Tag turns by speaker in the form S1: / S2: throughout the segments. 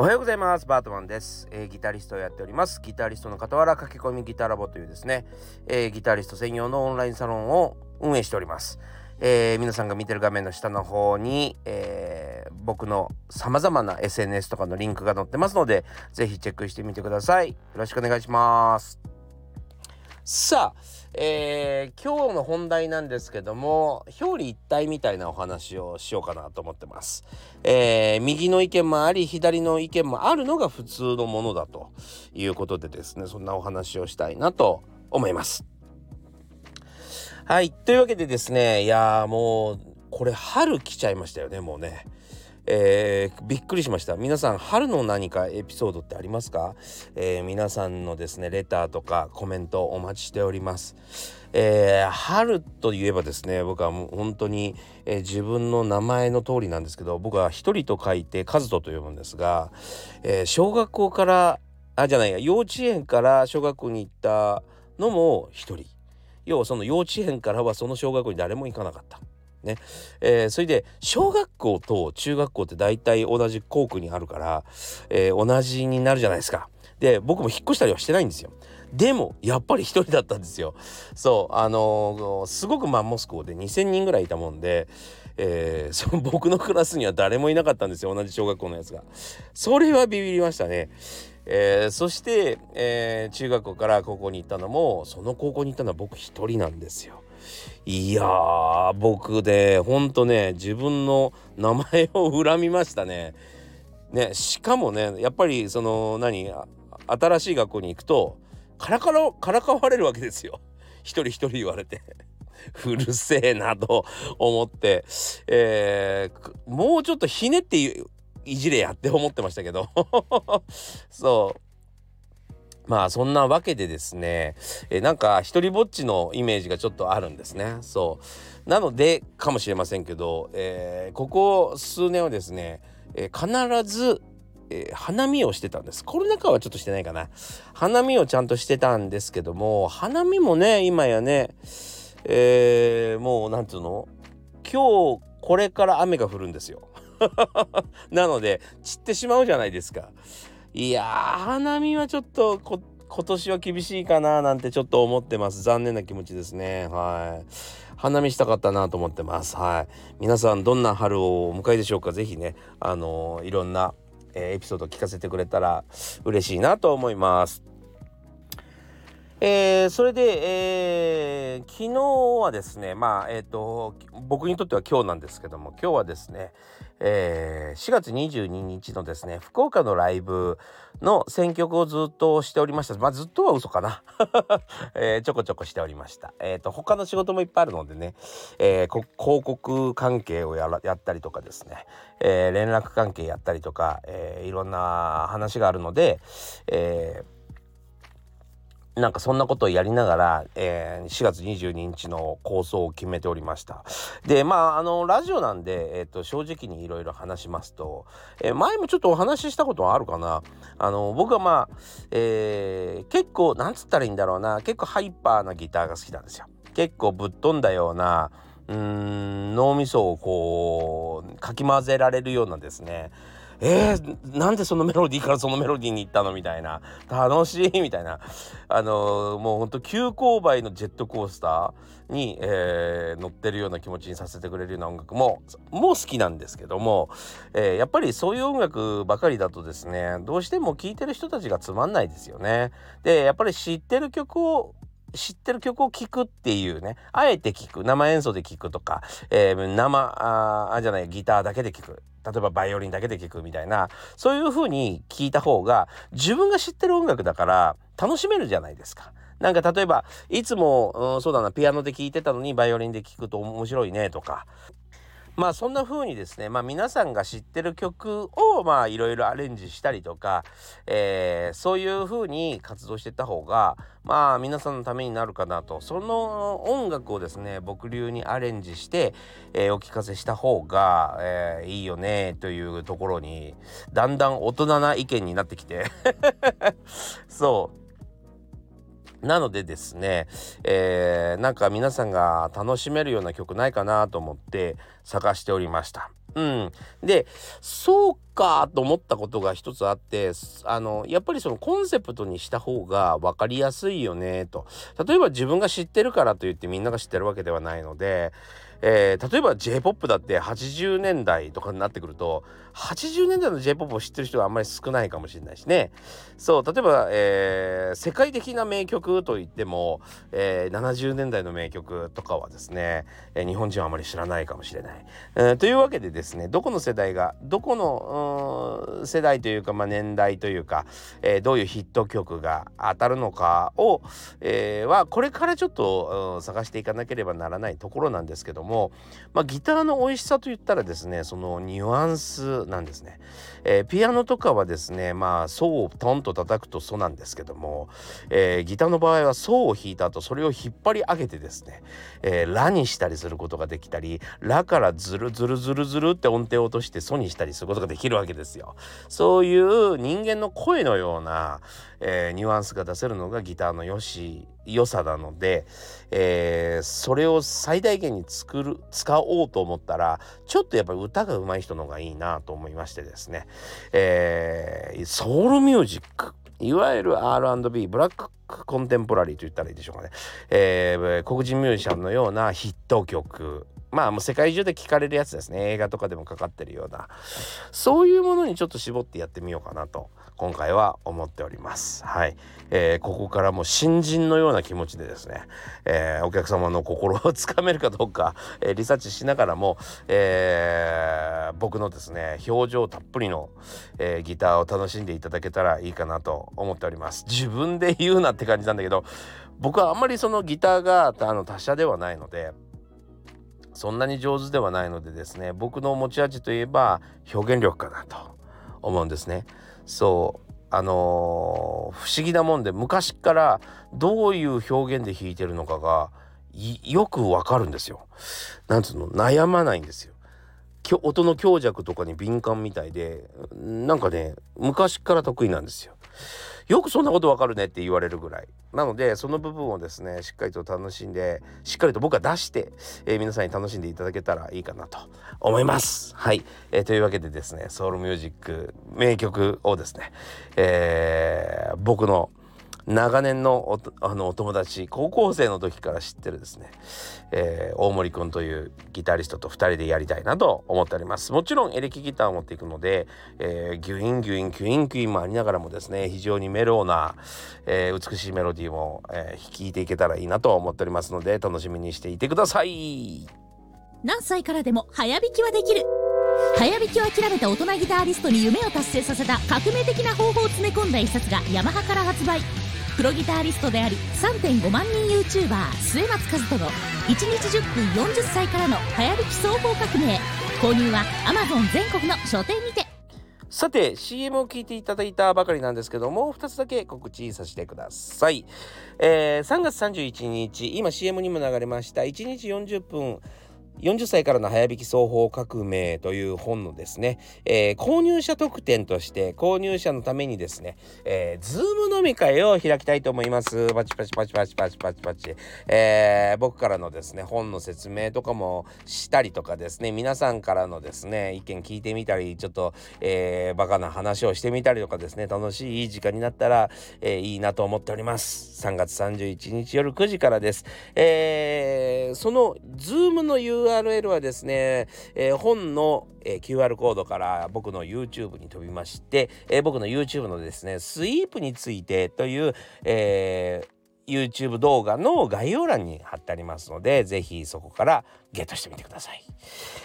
S1: おはようございます。バートマンです、えー、ギタリストをやっております。ギタリストの傍ら駆け込みギタラボというですね、えー、ギタリスト専用のオンラインサロンを運営しております、えー、皆さんが見てる画面の下の方に、えー僕の様々な SNS とかのリンクが載ってますのでぜひチェックしてみてください。よろしくお願いします。さあえー、今日の本題なんですけども表裏一体みたいなお話をしようかなと思ってます、えー、右の意見もあり左の意見もあるのが普通のものだということでですねそんなお話をしたいなと思います。はいというわけでですねいやもうこれ春来ちゃいましたよねもうね。えー、びっくりしました。皆さん春の何かエピソードってありますか、えー、皆さんのですねレターとかコメントお待ちしております、えー、春といえばですね僕はもう本当に、え自分の名前の通りなんですけど僕は一人と書いて和人と呼ぶんですが、え小学校からあじゃないや幼稚園から小学校に行ったのも一人。要はその幼稚園からはその小学校に誰も行かなかった。ねえー、それで小学校と中学校って大体同じ校区にあるから、えー、同じになるじゃないですか。で僕も引っ越したりはしてないんですよ。でもやっぱり一人だったんですよ。そうあのー、すごくマンモス校で2,000人ぐらいいたもんで、えー、その僕のクラスには誰もいなかったんですよ同じ小学校のやつが。それはビビりましたね。えー、そして、えー、中学校から高校に行ったのもその高校に行ったのは僕一人なんですよ。いやー僕でほんとね自分の名前を恨みましたね。ねしかもねやっぱりその何新しい学校に行くとからからからかわれるわけですよ。一人一人言われて。うるせえなと思って、えー、もうちょっとひねっていじれやって思ってましたけど そうまあそんなわけでですね、えなんか一人ぼっちのイメージがちょっとあるんですね。そう。なのでかもしれませんけど、えー、ここ数年はですね、えー、必ず、えー、花見をしてたんです。コロナ禍はちょっとしてないかな。花見をちゃんとしてたんですけども、花見もね、今やね、えー、もうなんつうの？今日これから雨が降るんですよ。なので散ってしまうじゃないですか。いや花見はちょっと今年は厳しいかななんてちょっと思ってます。残念な気持ちですね。はい。花見したかったなと思ってます。はい。皆さんどんな春をお迎えでしょうか？是非ねあのー、いろんな、えー、エピソード聞かせてくれたら嬉しいなと思います。えー、それで、えー、昨日はですねまあえっ、ー、と僕にとっては今日なんですけども今日はですね、えー、4月22日のですね福岡のライブの選曲をずっとしておりました。まあずっとは嘘かな、えー、ちょこちょこしておりました。えっ、ー、と他の仕事もいっぱいあるのでね、えー、広告関係をやらやったりとかですね、えー、連絡関係やったりとか、えー、いろんな話があるので、えーなんかそんなことをやりながら、えー、4月22日の構想を決めておりました。で、まあ、あの、ラジオなんで、えっ、ー、と、正直にいろいろ話しますと、えー、前もちょっとお話ししたことはあるかな。あの、僕はまあ、えー、結構、なんつったらいいんだろうな、結構ハイパーなギターが好きなんですよ。結構ぶっ飛んだような、うん、脳みそをこう、かき混ぜられるようなですね、えー、なんでそのメロディーからそのメロディーに行ったのみたいな楽しいみたいなあのー、もうほんと急勾配のジェットコースターに、えー、乗ってるような気持ちにさせてくれるような音楽ももう好きなんですけども、え、やっぱりそういう音楽ばかりだとですねどうしても聴いてる人たちがつまんないですよね。でやっぱり知ってる曲を知ってる曲を聴くっていうね。あえて聴く。生演奏で聴くとか、えー、生あじゃないギターだけで聴く。例えばバイオリンだけで聴くみたいな。そういう風に聴いた方が自分が知ってる音楽だから楽しめるじゃないですか。なんか例えばいつも、うん、そうだなピアノで聴いてたのにバイオリンで聴くと面白いねとか。まあそんな風にですね、まあ皆さんが知ってる曲をまあいろいろアレンジしたりとか、えー、そういう風に活動してった方が、まあ皆さんのためになるかなと、その音楽をですね、僕流にアレンジして、えー、お聞かせした方が、えー、いいよねというところに、だんだん大人な意見になってきて そう。なのでですね、えー、なんか皆さんが楽しめるような曲ないかなと思って探しておりました。うん、でそうかと思ったことが一つあってあのやっぱりそのコンセプトにした方が分かりやすいよねと例えば自分が知ってるからといってみんなが知ってるわけではないのでえー、例えば J-POP だって80年代とかになってくると80年代の J-POP を知ってる人はあんまり少ないかもしれないしね。そう例えば、えー、世界的な名曲といっても、えー、70年代の名曲とかはですね、えー、日本人はあまり知らないかもしれない、えー、というわけでですねどこの世代がどこの世代というか、まあ、年代というか、えー、どういうヒット曲が当たるのかを、えー、はこれからちょっと、探していかなければならないところなんですけどもも、まあ、ギターの美味しさといったらですねそのニュアンスなんですね、えー、ピアノとかはですねまあ層をトンと叩くとソなんですけども、えー、ギターの場合は層を弾いた後それを引っ張り上げてですね、えー、ラにしたりすることができたりラからズルズルズルズルって音程を落としてソにしたりすることができるわけですよ。そういう人間の声のような、えー、ニュアンスが出せるのがギターの良し良さなので、えー、それを最大限に作る使おうと思ったらちょっとやっぱり歌が上手い人の方がいいなと思いましてですね、えー、ソウルミュージックいわゆる R&B ブラックコンテンポラリーと言ったらいいでしょうかね、えー、黒人ミュージシャンのようなヒット曲。まあもう世界中で聴かれるやつですね。映画とかでもかかってるような。そういうものにちょっと絞ってやってみようかなと。今回は思っております。はい、えー、ここからも新人のような気持ちでですね、えー、お客様の心をつかめるかどうか、えー、リサーチしながらも、えー、僕のですね表情たっぷりの、えー、ギターを楽しんでいただけたらいいかなと思っております。自分で言うなって感じなんだけど僕はあんまりそのギターがあの達者ではないのでそんなに上手ではないのでですね僕の持ち味といえば表現力かなと思うんですね。そうあのー、不思議なもんで昔からどういう表現で弾いてるのかがよくわかるんですよ。なんつうの？悩まないんですよ。音の強弱とかに敏感みたいでなんかね昔から得意なんですよ。よくそんなことわかるねって言われるぐらい。なのでその部分をですねしっかりと楽しんでしっかりと僕は出して、えー、皆さんに楽しんでいただけたらいいかなと思います。はい、えー、というわけでですねソウルミュージック名曲をですね、えー、僕の長年のあのお友達高校生の時から知ってるですね、えー、大森くんというギタリストと2人でやりたいなと思っております。もちろんエレキギターを持っていくので、えー、ギュインギュインギュインギュインもありながらもですね非常にメローな、えー、美しいメロディーも、えー、弾いていけたらいいなと思っておりますので楽しみにしていてください。
S2: 何歳からでも早弾きはできる。早弾きを諦めた大人ギタリストに夢を達成させた革命的な方法を詰め込んだ一冊がヤマハから発売。プロギタリストであり3.5万人 YouTuber 末松和人の1日10分40歳からの流行りき双方革命。購入は Amazon 全国の書店にて。
S1: さて CM を聞いていただいたばかりなんですけども2つだけ告知させてください、えー、3月31日今 CM にも流れました1日40分40歳からの早引き双方革命という本のですね、えー、購入者特典として購入者のためにですね、えー、ズーム飲み会を開きたいと思います。パチパチパチパチパチパチパチ。えー、僕からのですね、本の説明とかもしたりとかですね、皆さんからのですね、意見聞いてみたり、ちょっと、えー、バカな話をしてみたりとかですね、楽しいいい時間になったら、えー、いいなと思っております。3月31日夜9時からです。えー、その Zoom の URL URL はですね、えー、本の、えー、QR コードから僕の YouTube に飛びまして、えー、僕の YouTube のですね、スイープについてという、えー YouTube 動画の概要欄に貼ってありますので、ぜひそこからゲットしてみてください。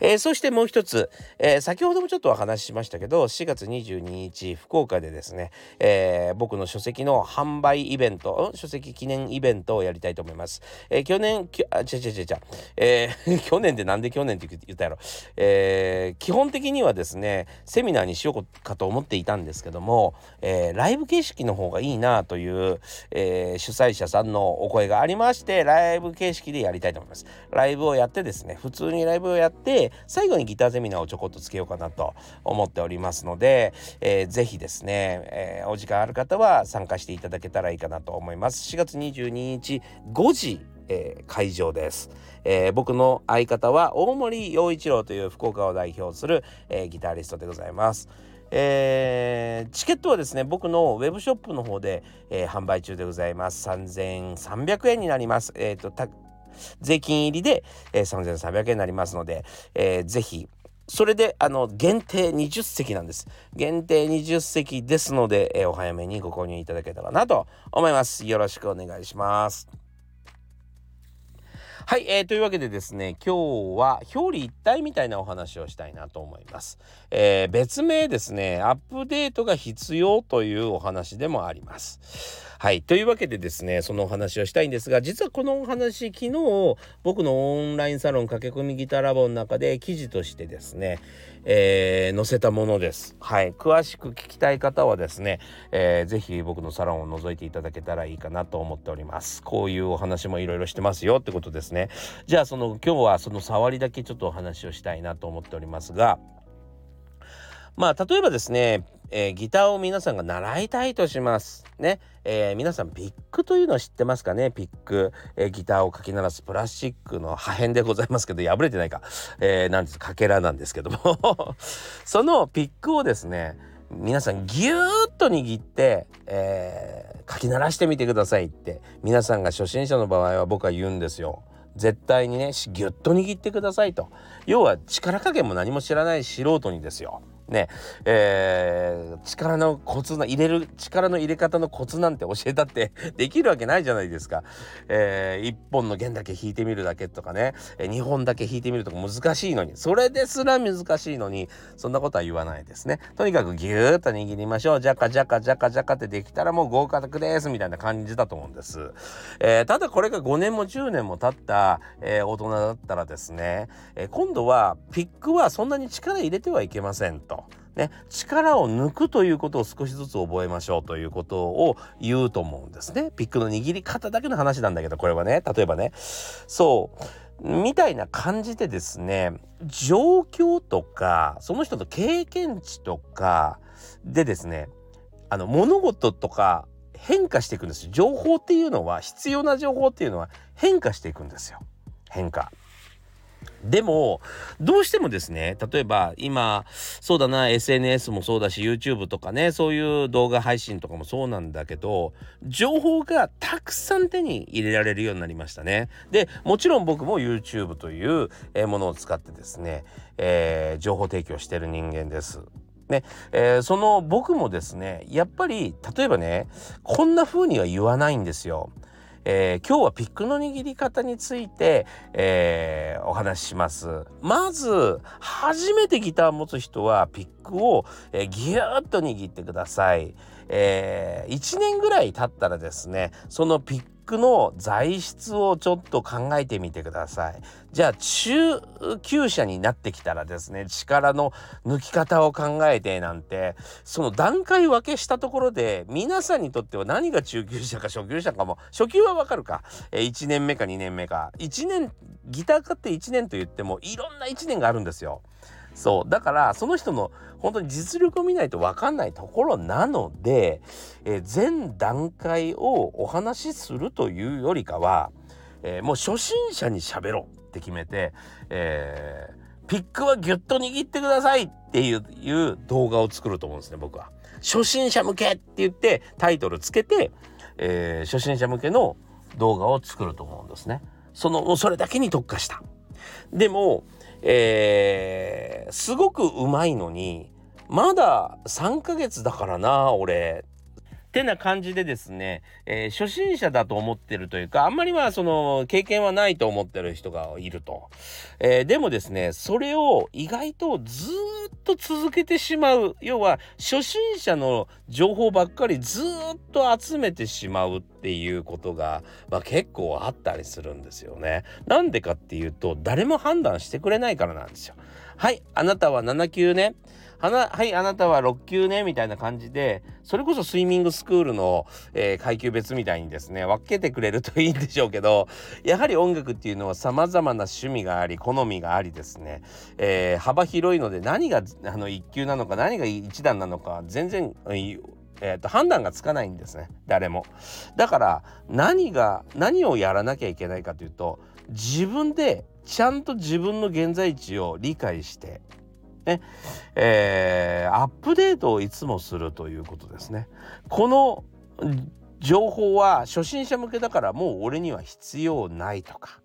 S1: えー、そしてもう一つ、えー、先ほどもちょっとお話ししましたけど、4月22日、福岡でですね、えー、僕の書籍の販売イベント、書籍記念イベントをやりたいと思います。え去年、きあ、ちゃちゃちゃちゃ、え 去年でなんで去年って言ったやろ。え基本的にはですね、セミナーにしようかと思っていたんですけども、えライブ形式の方がいいなという、え主催者さんのお声がありまして、ライブ形式でやりたいと思います。ライブをやってですね普通にライブをやって最後にギターゼミナーをちょこっとつけようかなと思っておりますので、えー、ぜひですね、えー、お時間ある方は参加していただけたらいいかなと思います。4月22日5時えー、会場です、えー、僕の相方は大森洋一郎という福岡を代表する、えー、ギタリストでございます。えー、チケットはですね僕のウェブショップの方で、えー、販売中でございます。3300円になります。え、ー、と税金入りで、えー、3300円になりますので、えー、ぜひそれであの限定20席なんです。限定20席ですので、えー、お早めにご購入いただけたらなと思います。よろしくお願いします。はい、えー、というわけでですね今日は表裏一体みたいなお話をしたいなと思います、えー、別名ですねアップデートが必要というお話でもあります。はいというわけでですねそのお話をしたいんですが実はこのお話昨日僕のオンラインサロン駆け込みギターラボの中で記事としてですね、えー、載せたものです。はい。詳しく聞きたい方はですね、えー、ぜひ僕のサロンを覗いていただけたらいいかなと思っております。こういうお話もいろいろしてますよってことですね。じゃあその今日はその触りだけちょっとお話をしたいなと思っておりますが、まあ例えばですね、えー、ギターを皆さんが習いたいとします。ね。えー、皆さんピックというのは知ってますかね？ピック、えー、ギターをかき鳴らすプラスチックの破片でございますけど破れてないか、え、なんです。かけらなんですけども。そのピックをですね皆さんギューッと握って、え、かき鳴らしてみてくださいって皆さんが初心者の場合は僕は言うんですよ。絶対にねギュッと握ってくださいと。要は力加減も何も知らない素人にですよ。ねえー、力のコツな入れる力の入れ方のコツなんて教えたって できるわけないじゃないですか。えー、1本の弦だけ弾いてみるだけとかね、えー、2本だけ弾いてみるとか難しいのにそれですら難しいのにそんなことは言わないですね。とにかくギューッと握りましょう。ジャカジャカジャカジャカってできたらもう合格ですみたいな感じだと思うんです。えー、ただこれが5年も10年も経った、えー、大人だったらですね、え、今度はピックはそんなに力入れてはいけませんと。ね、力を抜くということを少しずつ覚えましょうということを言うと思うんですね。ピックの握り方だけの話なんだけどこれはね。例えばね。そう。みたいな感じでですね状況とかその人の経験値とかでですねあの物事とか変化していくんです情報っていうのは必要な情報っていうのは変化していくんですよ。変化。でもどうしてもですね例えば今そうだな SNS もそうだし YouTube とかねそういう動画配信とかもそうなんだけど情報がたくさん手に入れられるようになりましたね。でもちろん僕も YouTube というものを使ってですね、えー、情報提供してる人間です。ねえー、その僕もですねやっぱり例えばねこんな風には言わないんですよ。えー、今日はピックの握り方について、えー、お話しします。まず初めてギターを持つ人はピックを、えー、ギューッと握ってください。えー、1年ぐらい経ったらですねそのピックの材質をちょっと考えてみてください。じゃあ中級者になってきたらですね力の抜き方を考えてなんてその段階分けしたところで皆さんにとっては何が中級者か初級者かも初級はわかるか、え1年目か2年目か1年ギター買って1年と言ってもいろんな1年があるんですよ。そうだからその人の本当に実力を見ないと分かんないところなので、えー、全段階をお話しするというよりかは、えー、もう初心者に喋ろうって決めて、えー、ピックはギュッと握ってくださいっていう動画を作ると思うんですね僕は。初心者向けって言ってタイトルつけて、えー、初心者向けの動画を作ると思うんですね。そのそれだけに特化した。でも、えー、すごくうまいのにまだ3ヶ月だからな俺。ってな感じでですね、えー、初心者だと思ってるというか、あんまりまあその経験はないと思ってる人がいると。えー、でもですね、それを意外とずっと続けてしまう。要は初心者の情報ばっかりずっと集めてしまうっていうことが、まあ、結構あったりするんですよね。なんでかっていうと、誰も判断してくれないからなんですよ。はい、あなたは7級ね。はいあなたは6級ねみたいな感じでそれこそスイミングスクールの、えー、階級別みたいにですね分けてくれるといいんでしょうけどやはり音楽っていうのはさまざまな趣味があり好みがありですね、えー、幅広いので何があの1級なのか何が1段なのか全然えーと、判断がつかないんですね誰も。だから何が何をやらなきゃいけないかというと自分でちゃんと自分の現在地を理解してねえー、アップデートをいつもするということですね。この情報は初心者向けだからもう俺には必要ないとか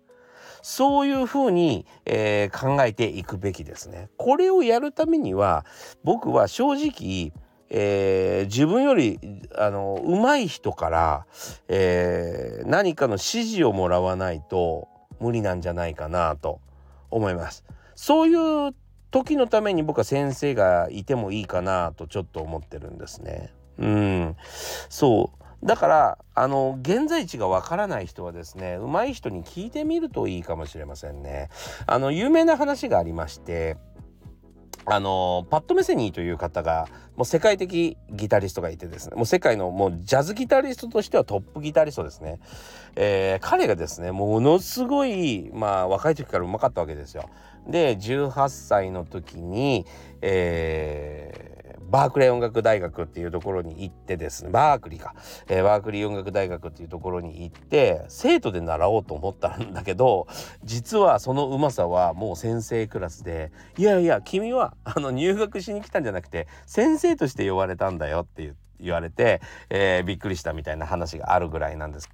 S1: そういうふうに、えー、考えていくべきですね。これをやるためには僕は正直、えー、自分よりあの上手い人から、えー、何かの指示をもらわないと無理なんじゃないかなと思います。そういう時のために僕は先生がいてもいいかなとちょっと思ってるんですね。うん、そうだからあの現在地がわからない人はですね上手い人に聞いてみるといいかもしれませんね。あの有名な話がありましてあのパッド・メセニーという方がもう世界的ギタリストがいてですねもう世界のもうジャズギタリストとしてはトップギタリストですね、えー、彼がですねものすごいまあ若い時からうまかったわけですよで18歳の時に、えーバークレー音楽大学っていうところに行ってですねバークリーか、えー、バークリー音楽大学っていうところに行って生徒で習おうと思ったんだけど実はそのうまさはもう先生クラスでいやいや君はあの入学しに来たんじゃなくて先生として呼ばれたんだよって言われて、えー、びっくりしたみたいな話があるぐらいなんです。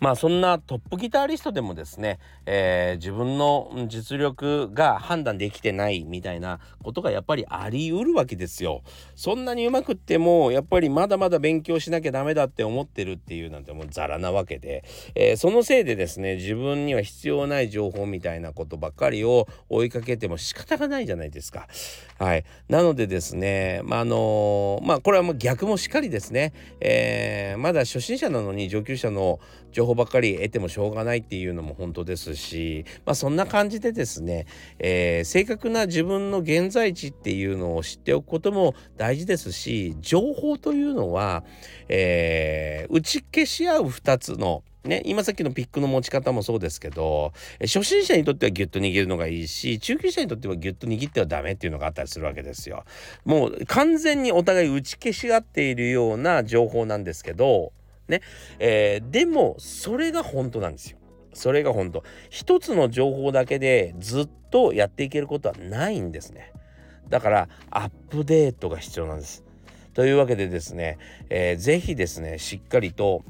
S1: まあそんなトップギタリストでもですね、えー、自分の実力が判断できてないみたいなことがやっぱりありうるわけですよ。そんなにうまくってもやっぱりまだまだ勉強しなきゃダメだって思ってるっていうなんてもうザラなわけで、えー、そのせいでですね自分には必要ない情報みたいなことばっかりを追いかけても仕方がないじゃないですか。はい。なのでですね、まあ、あのー、まあこれはもう逆もしっかりですね、えー、まだ初心者なのに上級者の情報ばっかり得てもしょうがないっていうのも本当ですし、まあ、そんな感じでですね、えー、正確な自分の現在地っていうのを知っておくことも大事ですし情報というのは、えー、打ち消し合う2つのね、今さっきのピックの持ち方もそうですけど初心者にとってはギュッと握るのがいいし中級者にとってはギュッと握ってはダメっていうのがあったりするわけですよ。もう完全にお互い打ち消し合っているような情報なんですけどね、えー、でもそれが本当なんですよ。それが本当一つの情報だけでずっとやっていけることはないんですね。だからアップデートが必要なんです。というわけでですね、えー、ぜひですねしっかりと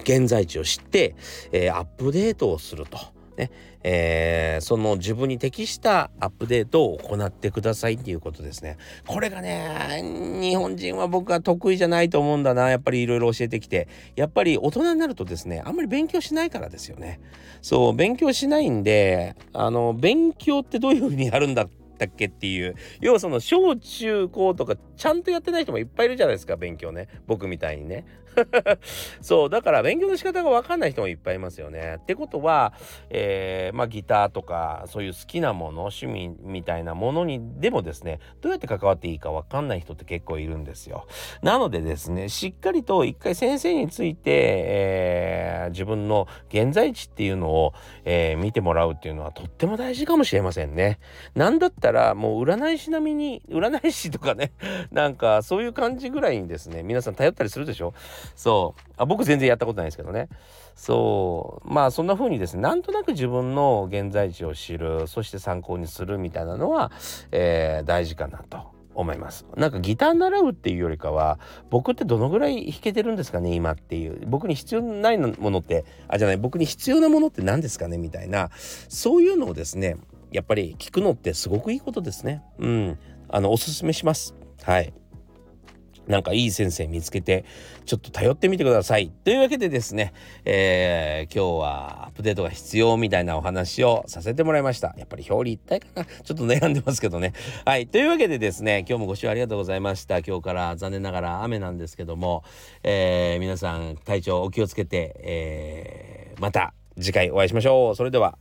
S1: 現在地を知って、えー、アップデートをすると。ね。えー、その自分に適したアップデートを行ってくださいっていうことですね。これがね日本人は僕は得意じゃないと思うんだな。やっぱりいろいろ教えてきて。やっぱり大人になるとですねあんまり勉強しないからですよね。そう勉強しないんであの勉強ってどういうふうにやるんだったっけっていう。要はその小中高とかちゃんとやってない人もいっぱいいるじゃないですか勉強ね。僕みたいにね。そうだから勉強の仕方が分かんない人もいっぱいいますよね。ってことは、えー、まあギターとかそういう好きなもの趣味みたいなものにでもですねどうやって関わっていいか分かんない人って結構いるんですよ。なのでですねしっかりと一回先生について、えー、自分の現在地っていうのを、えー、見てもらうっていうのはとっても大事かもしれませんね。なんだったらもう占い師並みに占い師とかねなんかそういう感じぐらいにですね皆さん頼ったりするでしょそう。あ僕全然やったことないですけどね。そう。まあそんな風にですねなんとなく自分の現在地を知るそして参考にするみたいなのは、えー、大事かなと思います。なんかギター習うっていうよりかは僕ってどのぐらい弾けてるんですかね今っていう。僕に必要ないものってあじゃない僕に必要なものって何ですかねみたいな。そういうのをですねやっぱり聞くのってすごくいいことですね。うん。あのおすすめします。はい。なんかいい先生見つけてちょっと頼ってみてください。というわけでですね、えー、今日はアップデートが必要みたいなお話をさせてもらいました。やっぱり表裏一体かなちょっと悩んでますけどね。はい。というわけでですね、今日もご視聴ありがとうございました。今日から残念ながら雨なんですけども、えー、皆さん体調お気をつけて、えー、また次回お会いしましょう。それでは。